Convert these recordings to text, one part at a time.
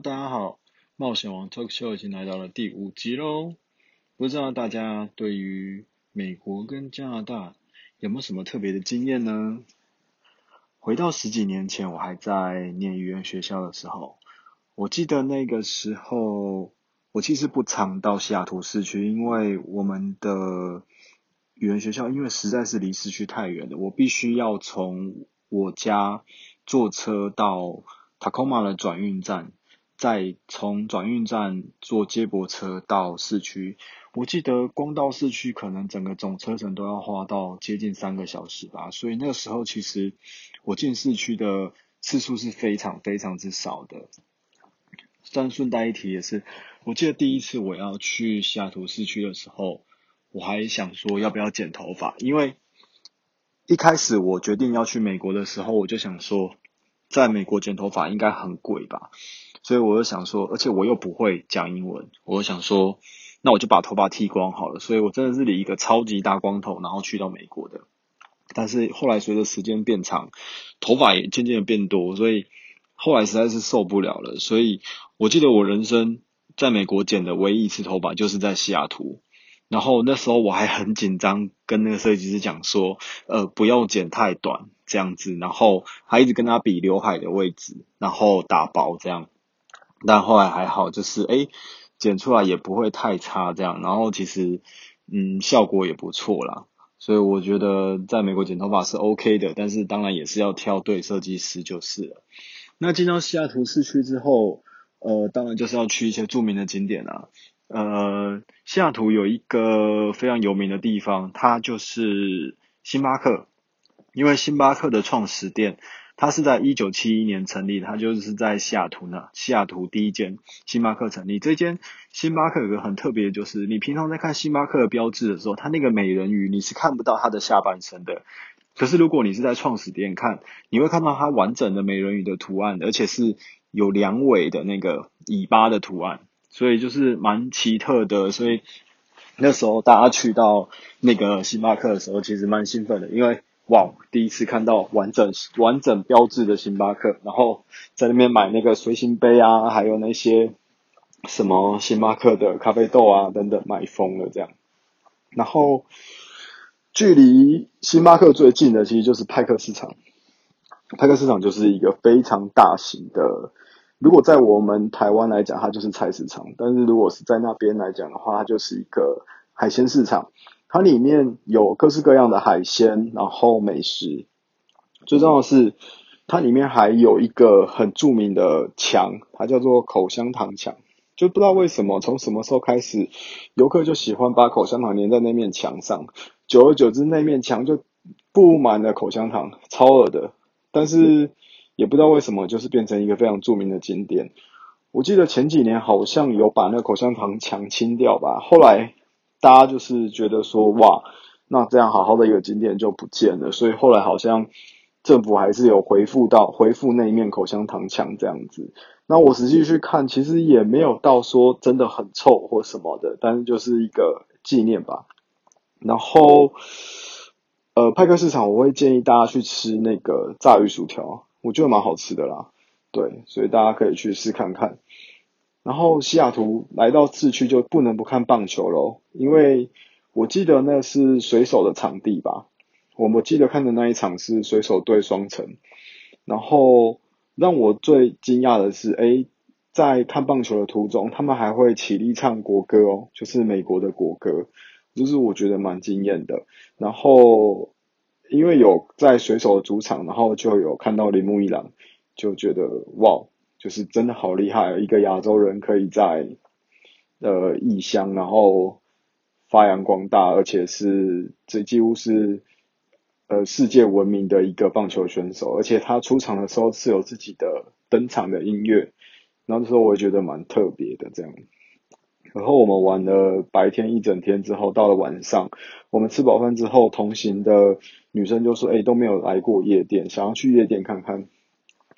大家好，冒险王 Talk Show 已经来到了第五集喽。不知道大家对于美国跟加拿大有没有什么特别的经验呢？回到十几年前，我还在念语言学校的时候，我记得那个时候，我其实不常到西雅图市区，因为我们的语言学校因为实在是离市区太远了，我必须要从我家坐车到 Tacoma 的转运站，再从转运站坐接驳车到市区。我记得光到市区，可能整个总车程都要花到接近三个小时吧。所以那个时候，其实我进市区的次数是非常非常之少的。但顺带一提也是，我记得第一次我要去西雅图市区的时候，我还想说要不要剪头发，因为一开始我决定要去美国的时候，我就想说。在美国剪头发应该很贵吧，所以我就想说，而且我又不会讲英文，我就想说，那我就把头发剃光好了。所以我真的是理一个超级大光头，然后去到美国的。但是后来随着时间变长，头发也渐渐的变多，所以后来实在是受不了了。所以我记得我人生在美国剪的唯一一次头发，就是在西雅图。然后那时候我还很紧张，跟那个设计师讲说，呃，不用剪太短这样子，然后还一直跟他比刘海的位置，然后打薄这样。但后来还好，就是诶剪出来也不会太差这样，然后其实嗯效果也不错啦。所以我觉得在美国剪头发是 OK 的，但是当然也是要挑对设计师就是了。那进到西雅图市区之后，呃，当然就是要去一些著名的景点啊。呃，西雅图有一个非常有名的地方，它就是星巴克。因为星巴克的创始店，它是在一九七一年成立，它就是在西雅图呢。西雅图第一间星巴克成立，这间星巴克有个很特别，就是你平常在看星巴克的标志的时候，它那个美人鱼你是看不到它的下半身的。可是如果你是在创始店看，你会看到它完整的美人鱼的图案，而且是有两尾的那个尾巴的图案。所以就是蛮奇特的，所以那时候大家去到那个星巴克的时候，其实蛮兴奋的，因为哇，第一次看到完整完整标志的星巴克，然后在那边买那个随行杯啊，还有那些什么星巴克的咖啡豆啊等等，买疯了这样。然后距离星巴克最近的其实就是派克市场，派克市场就是一个非常大型的。如果在我们台湾来讲，它就是菜市场；但是如果是在那边来讲的话，它就是一个海鲜市场。它里面有各式各样的海鲜，然后美食。最重要的是，它里面还有一个很著名的墙，它叫做口香糖墙。就不知道为什么，从什么时候开始，游客就喜欢把口香糖粘在那面墙上。久而久之，那面墙就布满了口香糖，超恶的。但是。也不知道为什么，就是变成一个非常著名的景点。我记得前几年好像有把那口香糖墙清掉吧，后来大家就是觉得说，哇，那这样好好的一个景点就不见了，所以后来好像政府还是有回复到回复那一面口香糖墙这样子。那我实际去看，其实也没有到说真的很臭或什么的，但是就是一个纪念吧。然后，呃，派克市场我会建议大家去吃那个炸鱼薯条。我觉得蛮好吃的啦，对，所以大家可以去试看看。然后西雅图来到市区就不能不看棒球喽，因为我记得那是水手的场地吧。我我记得看的那一场是水手对双城。然后让我最惊讶的是，哎，在看棒球的途中，他们还会起立唱国歌哦，就是美国的国歌，就是我觉得蛮惊艳的。然后。因为有在水手的主场，然后就有看到铃木一朗，就觉得哇，就是真的好厉害，一个亚洲人可以在呃异乡，然后发扬光大，而且是这几乎是呃世界闻名的一个棒球选手，而且他出场的时候是有自己的登场的音乐，然后那时候我也觉得蛮特别的这样。然后我们玩了白天一整天之后，到了晚上，我们吃饱饭之后，同行的女生就说：“哎，都没有来过夜店，想要去夜店看看。”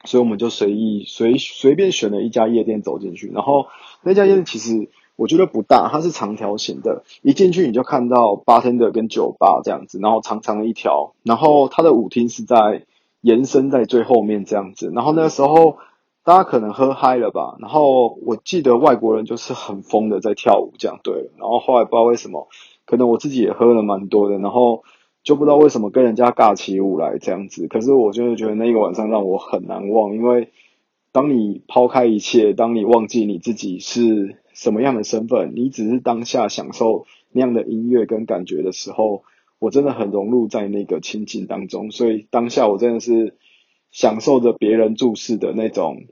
所以我们就随意随随便选了一家夜店走进去。然后那家夜店其实我觉得不大，它是长条形的，一进去你就看到八天的跟酒吧这样子，然后长长的一条，然后它的舞厅是在延伸在最后面这样子。然后那时候大家可能喝嗨了吧，然后我记得外国人就是很疯的在跳舞，这样对。然后后来不知道为什么，可能我自己也喝了蛮多的，然后就不知道为什么跟人家尬起舞来这样子。可是我就是觉得那个晚上让我很难忘，因为当你抛开一切，当你忘记你自己是什么样的身份，你只是当下享受那样的音乐跟感觉的时候，我真的很融入在那个情景当中。所以当下我真的是享受着别人注视的那种。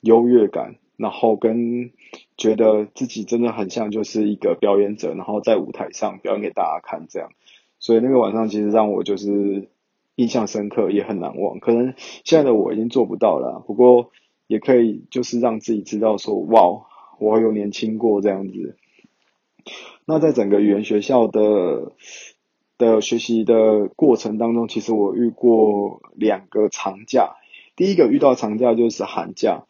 优越感，然后跟觉得自己真的很像就是一个表演者，然后在舞台上表演给大家看这样，所以那个晚上其实让我就是印象深刻，也很难忘。可能现在的我已经做不到了，不过也可以就是让自己知道说，哇，我有年轻过这样子。那在整个语言学校的的学习的过程当中，其实我遇过两个长假，第一个遇到长假就是寒假。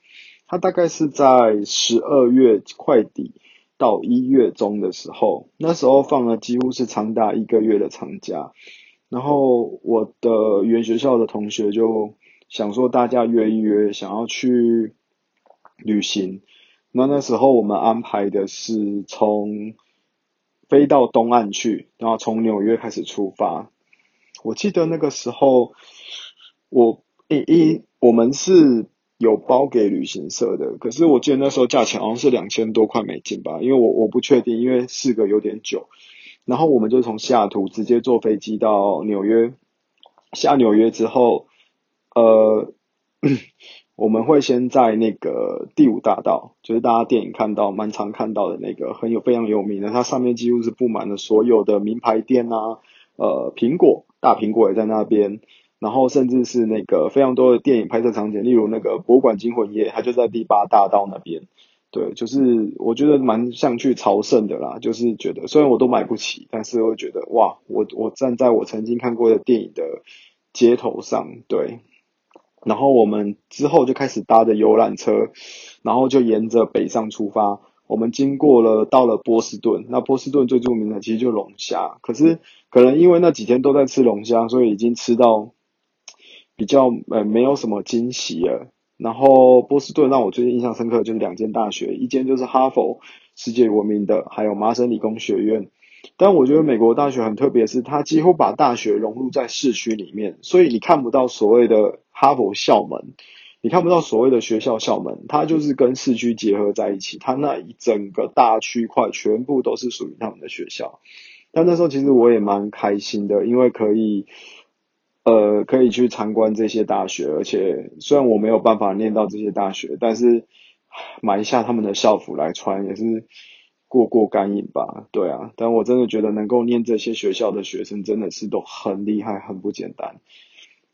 它大概是在十二月快底到一月中的时候，那时候放了几乎是长达一个月的长假，然后我的原学校的同学就想说大家约一约，想要去旅行。那那时候我们安排的是从飞到东岸去，然后从纽约开始出发。我记得那个时候，我一一我们是。有包给旅行社的，可是我记得那时候价钱好像是两千多块美金吧，因为我我不确定，因为四个有点久。然后我们就从西雅图直接坐飞机到纽约，下纽约之后，呃，我们会先在那个第五大道，就是大家电影看到、蛮常看到的那个很有非常有名的，它上面几乎是布满了所有的名牌店啊，呃，苹果大苹果也在那边。然后甚至是那个非常多的电影拍摄场景，例如那个《博物馆惊魂夜》，它就在第八大道那边。对，就是我觉得蛮像去朝圣的啦。就是觉得虽然我都买不起，但是我觉得哇，我我站在我曾经看过的电影的街头上，对。然后我们之后就开始搭着游览车，然后就沿着北上出发。我们经过了到了波士顿，那波士顿最著名的其实就龙虾，可是可能因为那几天都在吃龙虾，所以已经吃到。比较呃没有什么惊喜了。然后波士顿让我最近印象深刻就是两间大学，一间就是哈佛世界闻名的，还有麻省理工学院。但我觉得美国大学很特别，是它几乎把大学融入在市区里面，所以你看不到所谓的哈佛校门，你看不到所谓的学校校门，它就是跟市区结合在一起，它那一整个大区块全部都是属于他们的学校。但那时候其实我也蛮开心的，因为可以。呃，可以去参观这些大学，而且虽然我没有办法念到这些大学，但是买一下他们的校服来穿也是过过干瘾吧。对啊，但我真的觉得能够念这些学校的学生真的是都很厉害，很不简单。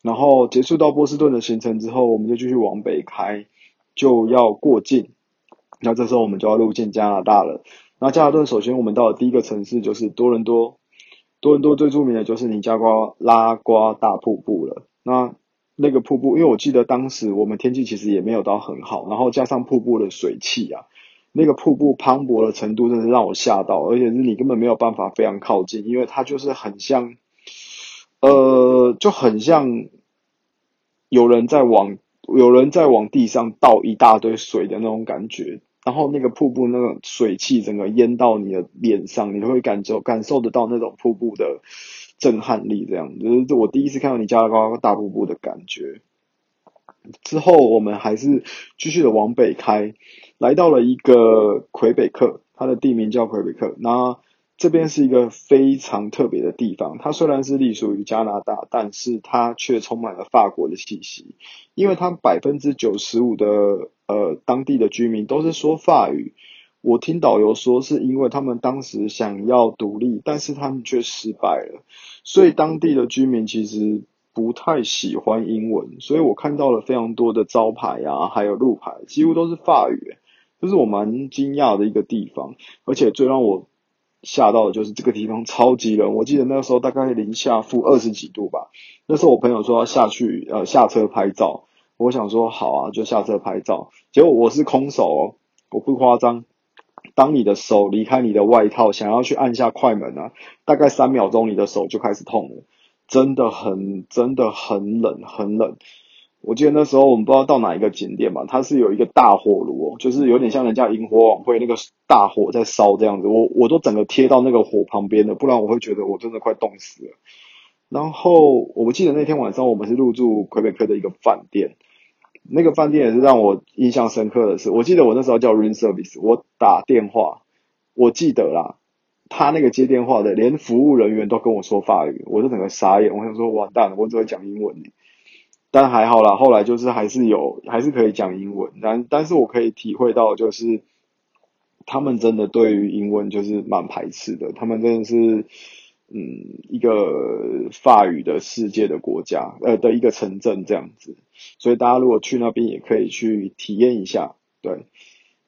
然后结束到波士顿的行程之后，我们就继续往北开，就要过境。那这时候我们就要入境加拿大了。那加拿大首先我们到的第一个城市就是多伦多。多伦多最著名的就是尼加瓜拉瓜大瀑布了。那那个瀑布，因为我记得当时我们天气其实也没有到很好，然后加上瀑布的水汽啊，那个瀑布磅礴的程度真的让我吓到，而且是你根本没有办法非常靠近，因为它就是很像，呃，就很像有人在往有人在往地上倒一大堆水的那种感觉。然后那个瀑布那个水汽整个淹到你的脸上，你会感受感受得到那种瀑布的震撼力，这样就是我第一次看到你加拉大瀑布的感觉。之后我们还是继续的往北开，来到了一个魁北克，它的地名叫魁北克。那这边是一个非常特别的地方，它虽然是隶属于加拿大，但是它却充满了法国的气息，因为它百分之九十五的呃当地的居民都是说法语。我听导游说，是因为他们当时想要独立，但是他们却失败了，所以当地的居民其实不太喜欢英文，所以我看到了非常多的招牌啊，还有路牌，几乎都是法语，这是我蛮惊讶的一个地方，而且最让我。吓到的就是这个地方超级冷，我记得那个时候大概零下负二十几度吧。那时候我朋友说要下去呃下车拍照，我想说好啊就下车拍照。结果我是空手，哦，我不夸张。当你的手离开你的外套，想要去按下快门啊，大概三秒钟你的手就开始痛了，真的很真的很冷很冷。我记得那时候我们不知道到哪一个景点吧，它是有一个大火炉哦，就是有点像人家萤火晚会那个大火在烧这样子，我我都整个贴到那个火旁边的，不然我会觉得我真的快冻死了。然后我记得那天晚上我们是入住魁北克的一个饭店，那个饭店也是让我印象深刻的是，我记得我那时候叫 room service，我打电话，我记得啦，他那个接电话的连服务人员都跟我说法语，我就整个傻眼，我想说完蛋了，我只会讲英文呢。但还好啦，后来就是还是有，还是可以讲英文。但但是我可以体会到，就是他们真的对于英文就是蛮排斥的。他们真的是，嗯，一个法语的世界的国家，呃，的一个城镇这样子。所以大家如果去那边，也可以去体验一下。对，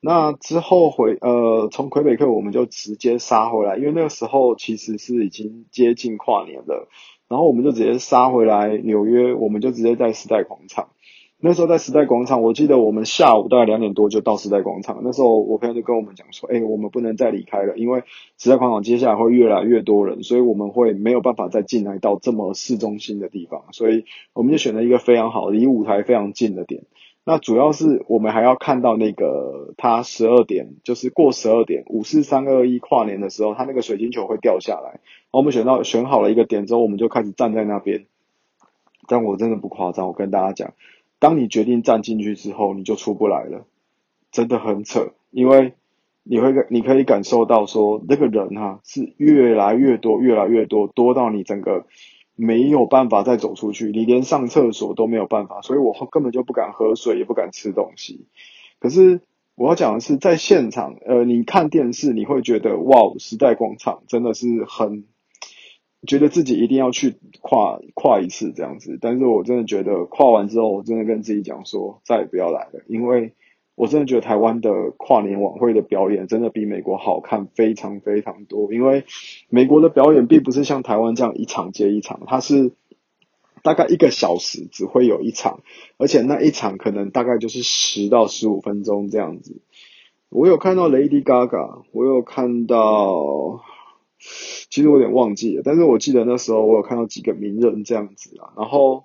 那之后回，呃，从魁北克我们就直接杀回来，因为那个时候其实是已经接近跨年了。然后我们就直接杀回来纽约，我们就直接在时代广场。那时候在时代广场，我记得我们下午大概两点多就到时代广场。那时候我朋友就跟我们讲说：“哎，我们不能再离开了，因为时代广场接下来会越来越多人，所以我们会没有办法再进来到这么市中心的地方。所以我们就选了一个非常好、离舞台非常近的点。那主要是我们还要看到那个它十二点，就是过十二点，五四三二一跨年的时候，它那个水晶球会掉下来。”我们选到选好了一个点之后，我们就开始站在那边。但我真的不夸张，我跟大家讲，当你决定站进去之后，你就出不来了，真的很扯。因为你会你可以感受到说，那个人哈是越来越多，越来越多，多到你整个没有办法再走出去，你连上厕所都没有办法。所以我根本就不敢喝水，也不敢吃东西。可是。我要讲的是，在现场，呃，你看电视，你会觉得哇，时代广场真的是很，觉得自己一定要去跨跨一次这样子。但是我真的觉得跨完之后，我真的跟自己讲说，再也不要来了，因为我真的觉得台湾的跨年晚会的表演真的比美国好看非常非常多。因为美国的表演并不是像台湾这样一场接一场，它是。大概一个小时只会有一场，而且那一场可能大概就是十到十五分钟这样子。我有看到 Lady Gaga，我有看到，其实我有点忘记了，但是我记得那时候我有看到几个名人这样子啊。然后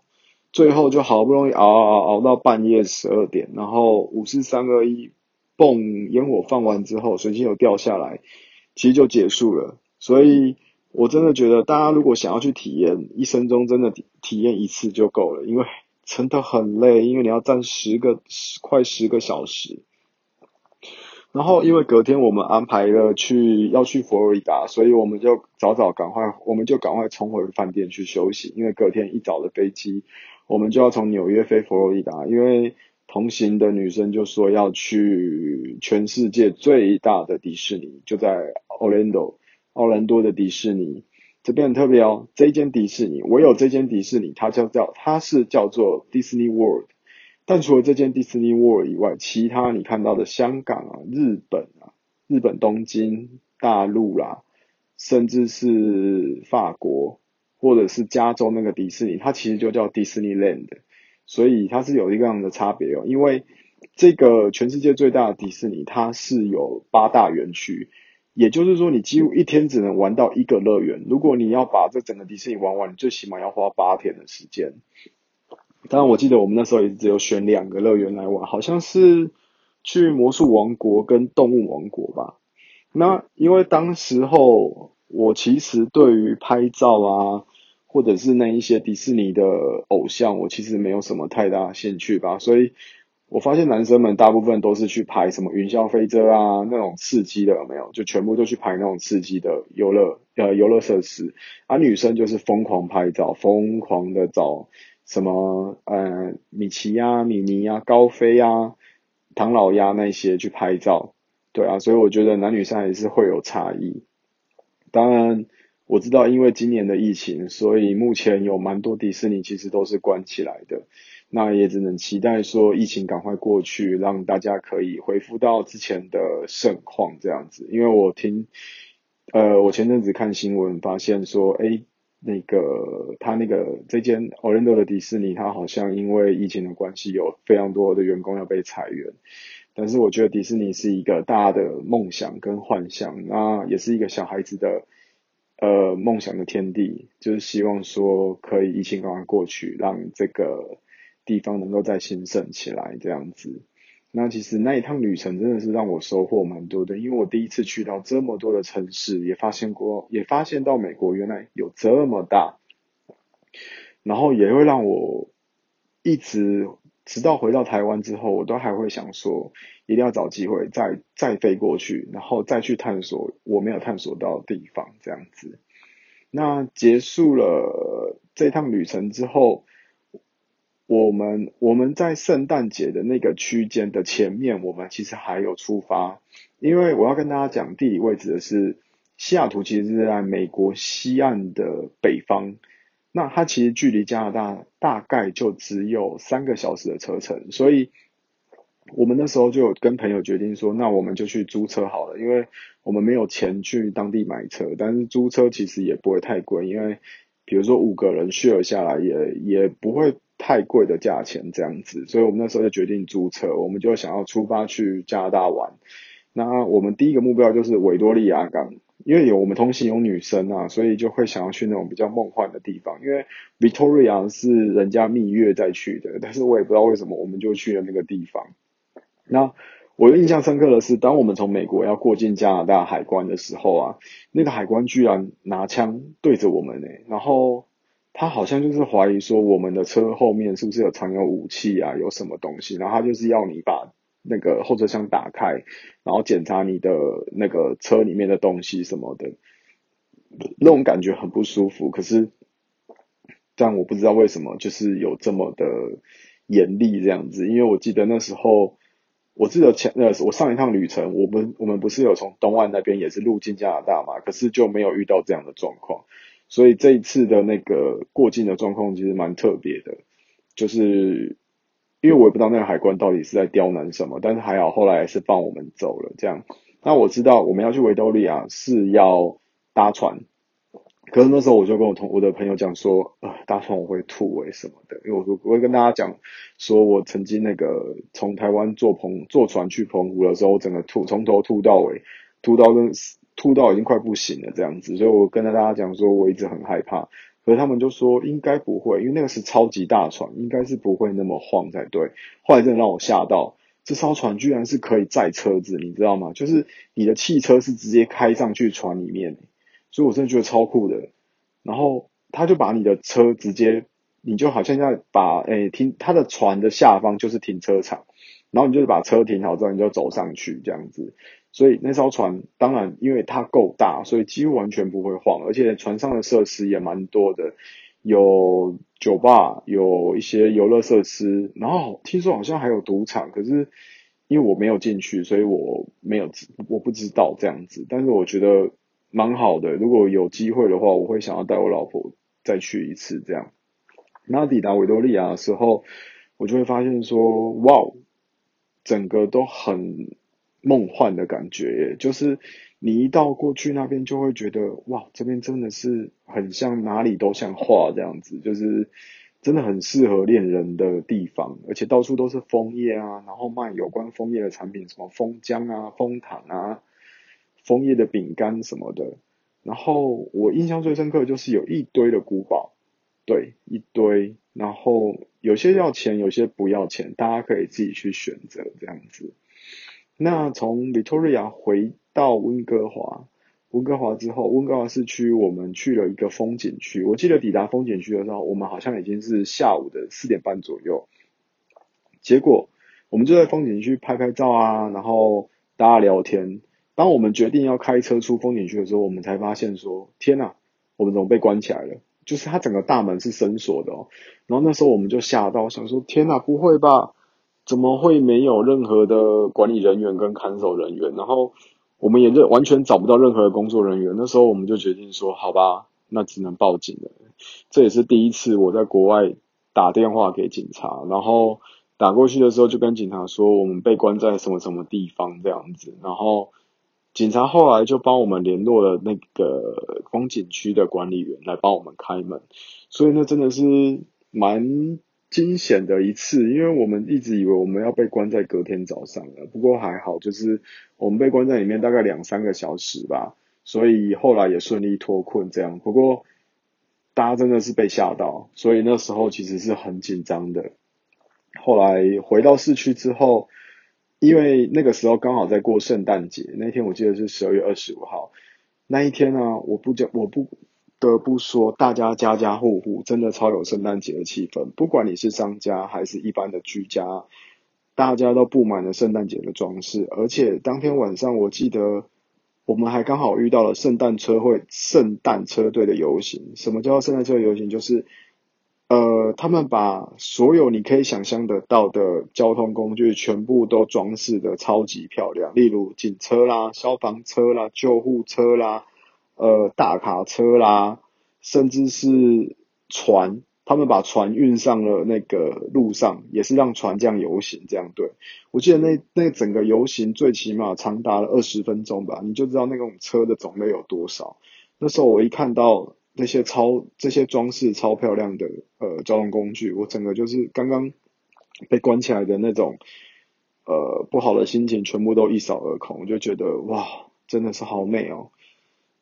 最后就好不容易熬熬熬到半夜十二点，然后五四三二一，嘣，烟火放完之后，水晶有掉下来，其实就结束了。所以。我真的觉得，大家如果想要去体验，一生中真的体验一次就够了，因为 真的很累，因为你要站十个十快十个小时。然后，因为隔天我们安排了去要去佛罗里达，所以我们就早早赶快，我们就赶快冲回饭店去休息，因为隔天一早的飞机，我们就要从纽约飞佛罗里达。因为同行的女生就说要去全世界最大的迪士尼，就在 Orlando。奥兰多的迪士尼这边很特别哦，这一间迪士尼，我有这间迪士尼，它叫叫它是叫做 Disney World。但除了这间 Disney World 以外，其他你看到的香港啊、日本啊、日本东京、大陆啦，甚至是法国或者是加州那个迪士尼，它其实就叫 Disneyland。所以它是有一个样的差别哦，因为这个全世界最大的迪士尼，它是有八大园区。也就是说，你几乎一天只能玩到一个乐园。如果你要把这整个迪士尼玩完，你最起码要花八天的时间。当然，我记得我们那时候也只有选两个乐园来玩，好像是去魔术王国跟动物王国吧。那因为当时候我其实对于拍照啊，或者是那一些迪士尼的偶像，我其实没有什么太大兴趣吧，所以。我发现男生们大部分都是去拍什么云霄飞车啊，那种刺激的有没有？就全部都去拍那种刺激的游乐呃游乐设施，而女生就是疯狂拍照，疯狂的找什么呃米奇呀、米妮呀、高飞呀、唐老鸭那些去拍照，对啊，所以我觉得男女生还是会有差异。当然我知道，因为今年的疫情，所以目前有蛮多迪士尼其实都是关起来的。那也只能期待说疫情赶快过去，让大家可以恢复到之前的盛况这样子。因为我听，呃，我前阵子看新闻发现说，哎，那个他那个这间 Orlando 的迪士尼，他好像因为疫情的关系，有非常多的员工要被裁员。但是我觉得迪士尼是一个大的梦想跟幻想，那也是一个小孩子的呃梦想的天地，就是希望说可以疫情赶快过去，让这个。地方能够再兴盛起来这样子。那其实那一趟旅程真的是让我收获蛮多的，因为我第一次去到这么多的城市，也发现过，也发现到美国原来有这么大，然后也会让我一直直到回到台湾之后，我都还会想说，一定要找机会再再飞过去，然后再去探索我没有探索到的地方这样子。那结束了这趟旅程之后。我们我们在圣诞节的那个区间的前面，我们其实还有出发，因为我要跟大家讲地理位置的是，西雅图其实是在美国西岸的北方，那它其实距离加拿大大概就只有三个小时的车程，所以我们那时候就有跟朋友决定说，那我们就去租车好了，因为我们没有钱去当地买车，但是租车其实也不会太贵，因为比如说五个人 share 下来也也不会。太贵的价钱这样子，所以我们那时候就决定租车，我们就想要出发去加拿大玩。那我们第一个目标就是维多利亚港，因为有我们同行有女生啊，所以就会想要去那种比较梦幻的地方。因为 Victoria 是人家蜜月再去的，但是我也不知道为什么我们就去了那个地方。那我印象深刻的是，当我们从美国要过境加拿大海关的时候啊，那个海关居然拿枪对着我们呢，然后。他好像就是怀疑说我们的车后面是不是有藏有武器啊，有什么东西，然后他就是要你把那个后车厢打开，然后检查你的那个车里面的东西什么的，那种感觉很不舒服。可是，但我不知道为什么就是有这么的严厉这样子，因为我记得那时候，我记得前呃我上一趟旅程，我们我们不是有从东岸那边也是入境加拿大嘛，可是就没有遇到这样的状况。所以这一次的那个过境的状况其实蛮特别的，就是因为我也不知道那个海关到底是在刁难什么，但是还好后来是放我们走了。这样，那我知道我们要去维多利亚是要搭船，可是那时候我就跟我同我的朋友讲说，呃，搭船我会吐为什么的？因为我说我会跟大家讲，说我曾经那个从台湾坐澎坐船去澎湖的时候，整个吐从头吐到尾，吐到跟。吐到已经快不行了，这样子，所以我跟大家讲说，我一直很害怕。可是他们就说应该不会，因为那个是超级大船，应该是不会那么晃才对。后来真的让我吓到，这艘船居然是可以载车子，你知道吗？就是你的汽车是直接开上去船里面，所以我真的觉得超酷的。然后他就把你的车直接，你就好像在把诶停他的船的下方就是停车场，然后你就是把车停好之后，你就走上去这样子。所以那艘船当然，因为它够大，所以几乎完全不会晃，而且船上的设施也蛮多的，有酒吧，有一些游乐设施，然后听说好像还有赌场，可是因为我没有进去，所以我没有我不知道这样子，但是我觉得蛮好的，如果有机会的话，我会想要带我老婆再去一次这样。那抵达维多利亚的时候，我就会发现说，哇，整个都很。梦幻的感觉，就是你一到过去那边，就会觉得哇，这边真的是很像哪里都像画这样子，就是真的很适合恋人的地方，而且到处都是枫叶啊，然后卖有关枫叶的产品，什么枫浆啊、枫糖啊、枫叶的饼干什么的。然后我印象最深刻就是有一堆的古堡，对，一堆，然后有些要钱，有些不要钱，大家可以自己去选择这样子。那从 Victoria 回到温哥华，温哥华之后，温哥华市区我们去了一个风景区。我记得抵达风景区的时候，我们好像已经是下午的四点半左右。结果我们就在风景区拍拍照啊，然后大家聊天。当我们决定要开车出风景区的时候，我们才发现说：天呐，我们怎么被关起来了？就是它整个大门是深锁的哦。然后那时候我们就吓到，想说：天呐，不会吧？怎么会没有任何的管理人员跟看守人员？然后我们也就完全找不到任何的工作人员。那时候我们就决定说，好吧，那只能报警了。这也是第一次我在国外打电话给警察，然后打过去的时候就跟警察说，我们被关在什么什么地方这样子。然后警察后来就帮我们联络了那个风景区的管理员来帮我们开门。所以那真的是蛮。惊险的一次，因为我们一直以为我们要被关在隔天早上了，不过还好，就是我们被关在里面大概两三个小时吧，所以后来也顺利脱困这样。不过大家真的是被吓到，所以那时候其实是很紧张的。后来回到市区之后，因为那个时候刚好在过圣诞节，那天我记得是十二月二十五号。那一天呢，我不讲，我不得不说，大家家家户户真的超有圣诞节的气氛。不管你是商家还是一般的居家，大家都布满了圣诞节的装饰。而且当天晚上，我记得我们还刚好遇到了圣诞车会、圣诞车队的游行。什么叫圣诞车游行？就是呃，他们把所有你可以想象得到的交通工具全部都装饰的超级漂亮，例如警车啦、消防车啦、救护车啦、呃大卡车啦，甚至是船，他们把船运上了那个路上，也是让船这样游行，这样对。我记得那那整个游行最起码长达了二十分钟吧，你就知道那种车的种类有多少。那时候我一看到。那些超这些装饰超漂亮的呃交通工具，我整个就是刚刚被关起来的那种呃不好的心情全部都一扫而空，我就觉得哇，真的是好美哦！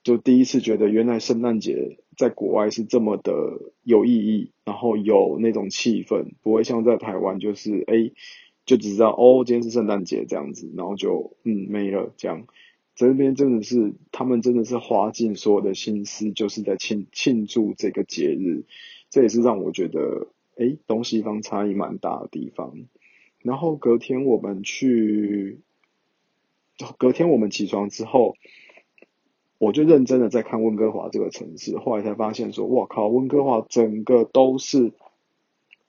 就第一次觉得原来圣诞节在国外是这么的有意义，然后有那种气氛，不会像在台湾就是哎就只知道哦今天是圣诞节这样子，然后就嗯没了这样。这边真的是，他们真的是花尽所有的心思，就是在庆庆祝这个节日。这也是让我觉得，哎，东西方差异蛮大的地方。然后隔天我们去，隔天我们起床之后，我就认真的在看温哥华这个城市。后来才发现说，哇靠，温哥华整个都是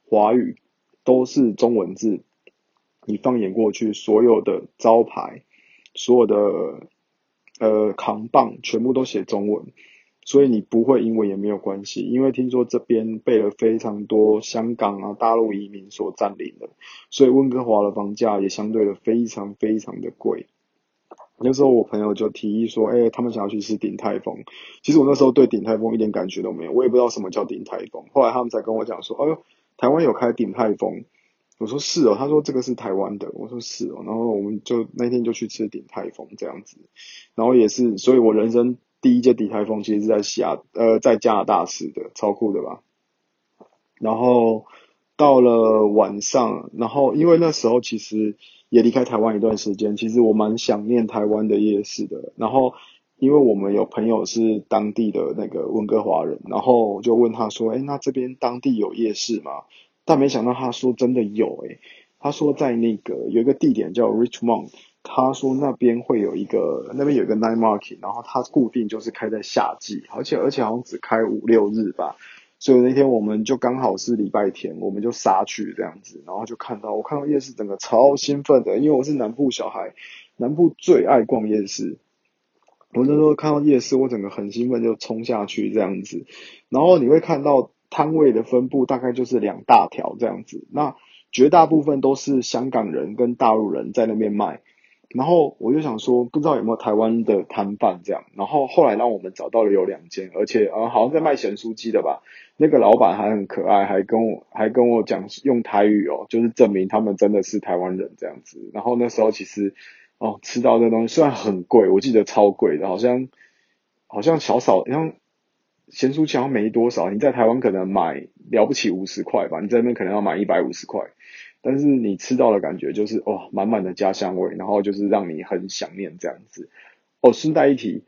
华语，都是中文字。你放眼过去，所有的招牌，所有的。呃，扛棒全部都写中文，所以你不会英文也没有关系，因为听说这边被了非常多香港啊、大陆移民所占领了，所以温哥华的房价也相对的非常非常的贵。那时候我朋友就提议说，哎，他们想要去吃鼎泰丰。其实我那时候对鼎泰丰一点感觉都没有，我也不知道什么叫鼎泰丰。后来他们才跟我讲说，哎呦，台湾有开鼎泰丰。我说是哦，他说这个是台湾的，我说是哦，然后我们就那天就去吃鼎泰丰这样子，然后也是，所以我人生第一届鼎泰丰其实是在西亚呃在加拿大吃的，超酷的吧。然后到了晚上，然后因为那时候其实也离开台湾一段时间，其实我蛮想念台湾的夜市的。然后因为我们有朋友是当地的那个温哥华人，然后就问他说，哎，那这边当地有夜市吗？但没想到他说真的有诶，他说在那个有一个地点叫 Richmond，他说那边会有一个那边有一个 night market，然后它固定就是开在夏季，而且而且好像只开五六日吧，所以那天我们就刚好是礼拜天，我们就杀去这样子，然后就看到我看到夜市整个超兴奋的，因为我是南部小孩，南部最爱逛夜市，我那时候看到夜市我整个很兴奋就冲下去这样子，然后你会看到。摊位的分布大概就是两大条这样子，那绝大部分都是香港人跟大陆人在那边卖，然后我就想说，不知道有没有台湾的摊贩这样，然后后来让我们找到了有两间，而且呃好像在卖咸酥鸡的吧，那个老板还很可爱，还跟我还跟我讲用台语哦，就是证明他们真的是台湾人这样子，然后那时候其实哦吃到这东西虽然很贵，我记得超贵的，好像好像小少像。咸酥鸡好像没多少，你在台湾可能买了不起五十块吧，你在那边可能要买一百五十块，但是你吃到的感觉就是哇，满满的家乡味，然后就是让你很想念这样子。哦，顺带一提，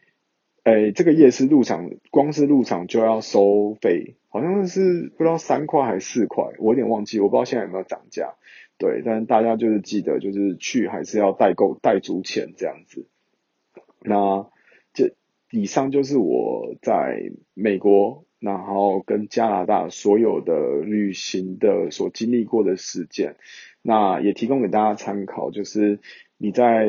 诶，这个夜市入场，光是入场就要收费，好像是不知道三块还是四块，我有点忘记，我不知道现在有没有涨价。对，但是大家就是记得，就是去还是要代购带足钱这样子。那。以上就是我在美国，然后跟加拿大所有的旅行的所经历过的事件，那也提供给大家参考。就是你在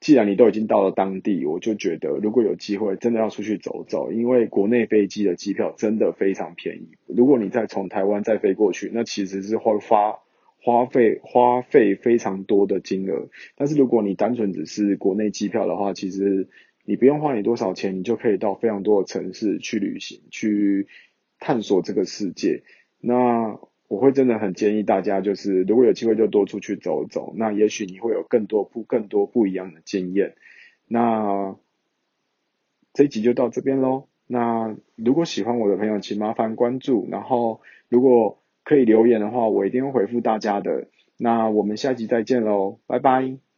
既然你都已经到了当地，我就觉得如果有机会，真的要出去走走，因为国内飞机的机票真的非常便宜。如果你再从台湾再飞过去，那其实是会花花费花费非常多的金额。但是如果你单纯只是国内机票的话，其实你不用花你多少钱，你就可以到非常多的城市去旅行，去探索这个世界。那我会真的很建议大家，就是如果有机会就多出去走走。那也许你会有更多不更多不一样的经验。那这一集就到这边喽。那如果喜欢我的朋友，请麻烦关注。然后如果可以留言的话，我一定会回复大家的。那我们下集再见喽，拜拜。